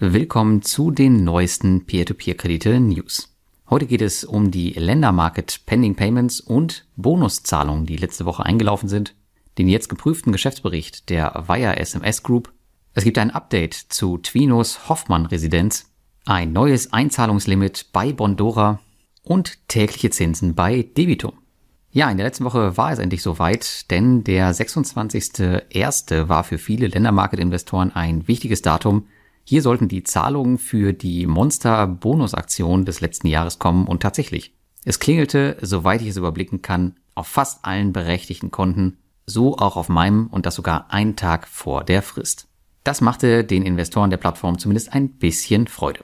Willkommen zu den neuesten Peer-to-Peer-Kredite-News. Heute geht es um die Ländermarket Pending Payments und Bonuszahlungen, die letzte Woche eingelaufen sind, den jetzt geprüften Geschäftsbericht der Wire SMS Group. Es gibt ein Update zu Twinos Hoffmann Residenz, ein neues Einzahlungslimit bei Bondora und tägliche Zinsen bei Debitum. Ja, in der letzten Woche war es endlich soweit, denn der 26.01. war für viele Ländermarket-Investoren ein wichtiges Datum, hier sollten die Zahlungen für die Monster-Bonusaktion des letzten Jahres kommen und tatsächlich. Es klingelte, soweit ich es überblicken kann, auf fast allen berechtigten Konten, so auch auf meinem und das sogar einen Tag vor der Frist. Das machte den Investoren der Plattform zumindest ein bisschen Freude.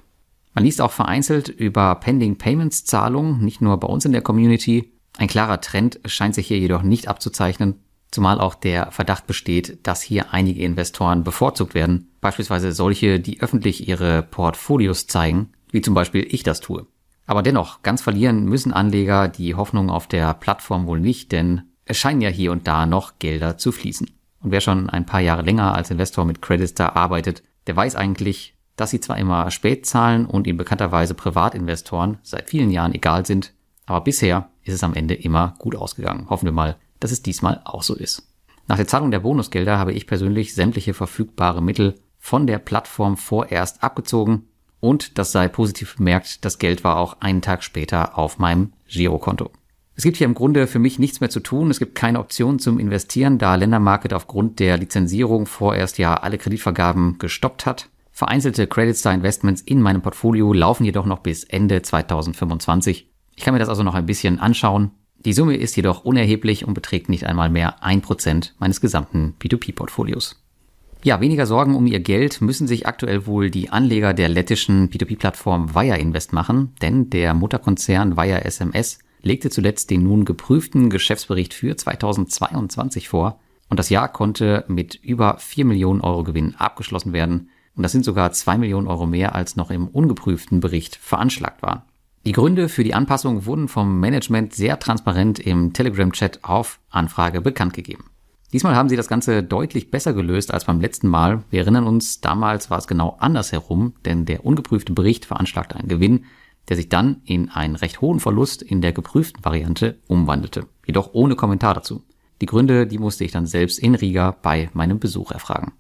Man liest auch vereinzelt über Pending Payments Zahlungen, nicht nur bei uns in der Community. Ein klarer Trend scheint sich hier jedoch nicht abzuzeichnen zumal auch der Verdacht besteht, dass hier einige Investoren bevorzugt werden, beispielsweise solche, die öffentlich ihre Portfolios zeigen, wie zum Beispiel ich das tue. Aber dennoch, ganz verlieren müssen Anleger die Hoffnung auf der Plattform wohl nicht, denn es scheinen ja hier und da noch Gelder zu fließen. Und wer schon ein paar Jahre länger als Investor mit Creditstar arbeitet, der weiß eigentlich, dass sie zwar immer spät zahlen und ihnen bekannterweise Privatinvestoren seit vielen Jahren egal sind, aber bisher ist es am Ende immer gut ausgegangen. Hoffen wir mal, dass es diesmal auch so ist. Nach der Zahlung der Bonusgelder habe ich persönlich sämtliche verfügbare Mittel von der Plattform vorerst abgezogen und das sei positiv bemerkt, das Geld war auch einen Tag später auf meinem Girokonto. Es gibt hier im Grunde für mich nichts mehr zu tun. Es gibt keine Option zum Investieren, da Ländermarket aufgrund der Lizenzierung vorerst ja alle Kreditvergaben gestoppt hat. Vereinzelte Credit Star Investments in meinem Portfolio laufen jedoch noch bis Ende 2025. Ich kann mir das also noch ein bisschen anschauen. Die Summe ist jedoch unerheblich und beträgt nicht einmal mehr ein Prozent meines gesamten P2P-Portfolios. Ja, weniger Sorgen um ihr Geld müssen sich aktuell wohl die Anleger der lettischen P2P-Plattform Wire Invest machen, denn der Mutterkonzern Wire SMS legte zuletzt den nun geprüften Geschäftsbericht für 2022 vor und das Jahr konnte mit über 4 Millionen Euro Gewinn abgeschlossen werden und das sind sogar 2 Millionen Euro mehr als noch im ungeprüften Bericht veranschlagt waren. Die Gründe für die Anpassung wurden vom Management sehr transparent im Telegram-Chat auf Anfrage bekannt gegeben. Diesmal haben sie das Ganze deutlich besser gelöst als beim letzten Mal. Wir erinnern uns, damals war es genau andersherum, denn der ungeprüfte Bericht veranschlagte einen Gewinn, der sich dann in einen recht hohen Verlust in der geprüften Variante umwandelte. Jedoch ohne Kommentar dazu. Die Gründe, die musste ich dann selbst in Riga bei meinem Besuch erfragen.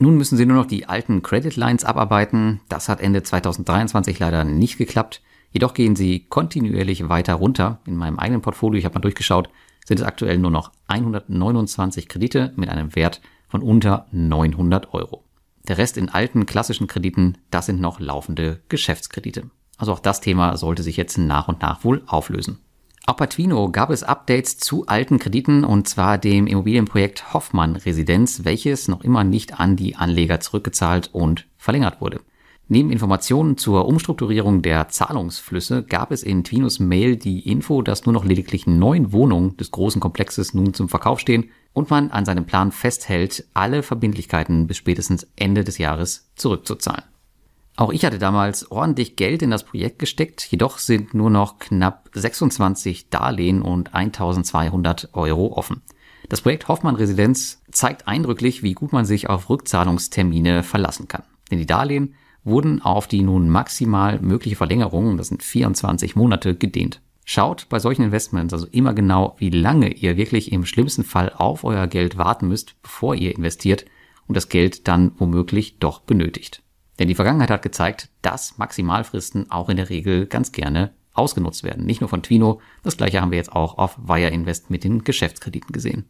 Nun müssen sie nur noch die alten Credit Lines abarbeiten. Das hat Ende 2023 leider nicht geklappt. Jedoch gehen sie kontinuierlich weiter runter. In meinem eigenen Portfolio, ich habe mal durchgeschaut, sind es aktuell nur noch 129 Kredite mit einem Wert von unter 900 Euro. Der Rest in alten klassischen Krediten, das sind noch laufende Geschäftskredite. Also auch das Thema sollte sich jetzt nach und nach wohl auflösen. Auch bei Twino gab es Updates zu alten Krediten und zwar dem Immobilienprojekt Hoffmann Residenz, welches noch immer nicht an die Anleger zurückgezahlt und verlängert wurde. Neben Informationen zur Umstrukturierung der Zahlungsflüsse gab es in Twinos Mail die Info, dass nur noch lediglich neun Wohnungen des großen Komplexes nun zum Verkauf stehen und man an seinem Plan festhält, alle Verbindlichkeiten bis spätestens Ende des Jahres zurückzuzahlen. Auch ich hatte damals ordentlich Geld in das Projekt gesteckt, jedoch sind nur noch knapp 26 Darlehen und 1200 Euro offen. Das Projekt Hoffmann Residenz zeigt eindrücklich, wie gut man sich auf Rückzahlungstermine verlassen kann. Denn die Darlehen wurden auf die nun maximal mögliche Verlängerung, das sind 24 Monate, gedehnt. Schaut bei solchen Investments also immer genau, wie lange ihr wirklich im schlimmsten Fall auf euer Geld warten müsst, bevor ihr investiert und das Geld dann womöglich doch benötigt. Denn die Vergangenheit hat gezeigt, dass Maximalfristen auch in der Regel ganz gerne ausgenutzt werden. Nicht nur von Twino, das gleiche haben wir jetzt auch auf Wire Invest mit den Geschäftskrediten gesehen.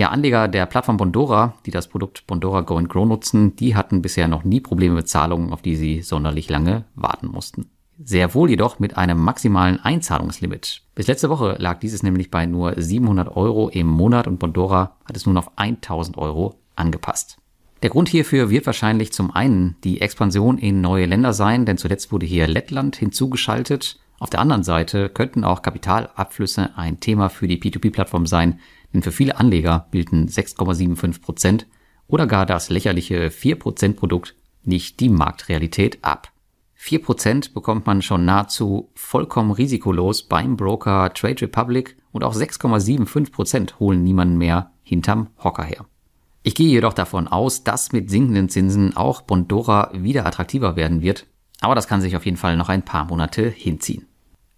Ja, Anleger der Plattform Bondora, die das Produkt Bondora Go Grow nutzen, die hatten bisher noch nie Probleme mit Zahlungen, auf die sie sonderlich lange warten mussten. Sehr wohl jedoch mit einem maximalen Einzahlungslimit. Bis letzte Woche lag dieses nämlich bei nur 700 Euro im Monat und Bondora hat es nun auf 1000 Euro angepasst. Der Grund hierfür wird wahrscheinlich zum einen die Expansion in neue Länder sein, denn zuletzt wurde hier Lettland hinzugeschaltet. Auf der anderen Seite könnten auch Kapitalabflüsse ein Thema für die P2P-Plattform sein, denn für viele Anleger bilden 6,75 Prozent oder gar das lächerliche 4 Prozent Produkt nicht die Marktrealität ab. 4 Prozent bekommt man schon nahezu vollkommen risikolos beim Broker Trade Republic und auch 6,75 Prozent holen niemanden mehr hinterm Hocker her. Ich gehe jedoch davon aus, dass mit sinkenden Zinsen auch Bondora wieder attraktiver werden wird, aber das kann sich auf jeden Fall noch ein paar Monate hinziehen.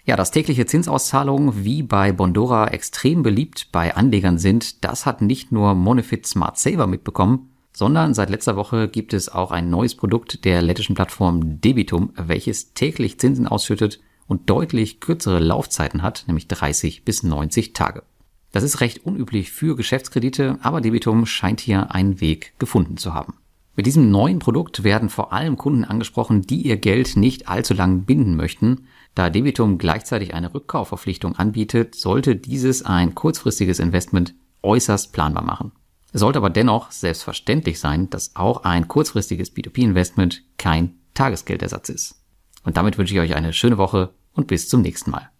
Ja, dass tägliche Zinsauszahlungen wie bei Bondora extrem beliebt bei Anlegern sind, das hat nicht nur Monefit Smart Saver mitbekommen, sondern seit letzter Woche gibt es auch ein neues Produkt der lettischen Plattform Debitum, welches täglich Zinsen ausschüttet und deutlich kürzere Laufzeiten hat, nämlich 30 bis 90 Tage. Das ist recht unüblich für Geschäftskredite, aber Debitum scheint hier einen Weg gefunden zu haben. Mit diesem neuen Produkt werden vor allem Kunden angesprochen, die ihr Geld nicht allzu lang binden möchten. Da Debitum gleichzeitig eine Rückkaufverpflichtung anbietet, sollte dieses ein kurzfristiges Investment äußerst planbar machen. Es sollte aber dennoch selbstverständlich sein, dass auch ein kurzfristiges B2B-Investment kein Tagesgeldersatz ist. Und damit wünsche ich euch eine schöne Woche und bis zum nächsten Mal.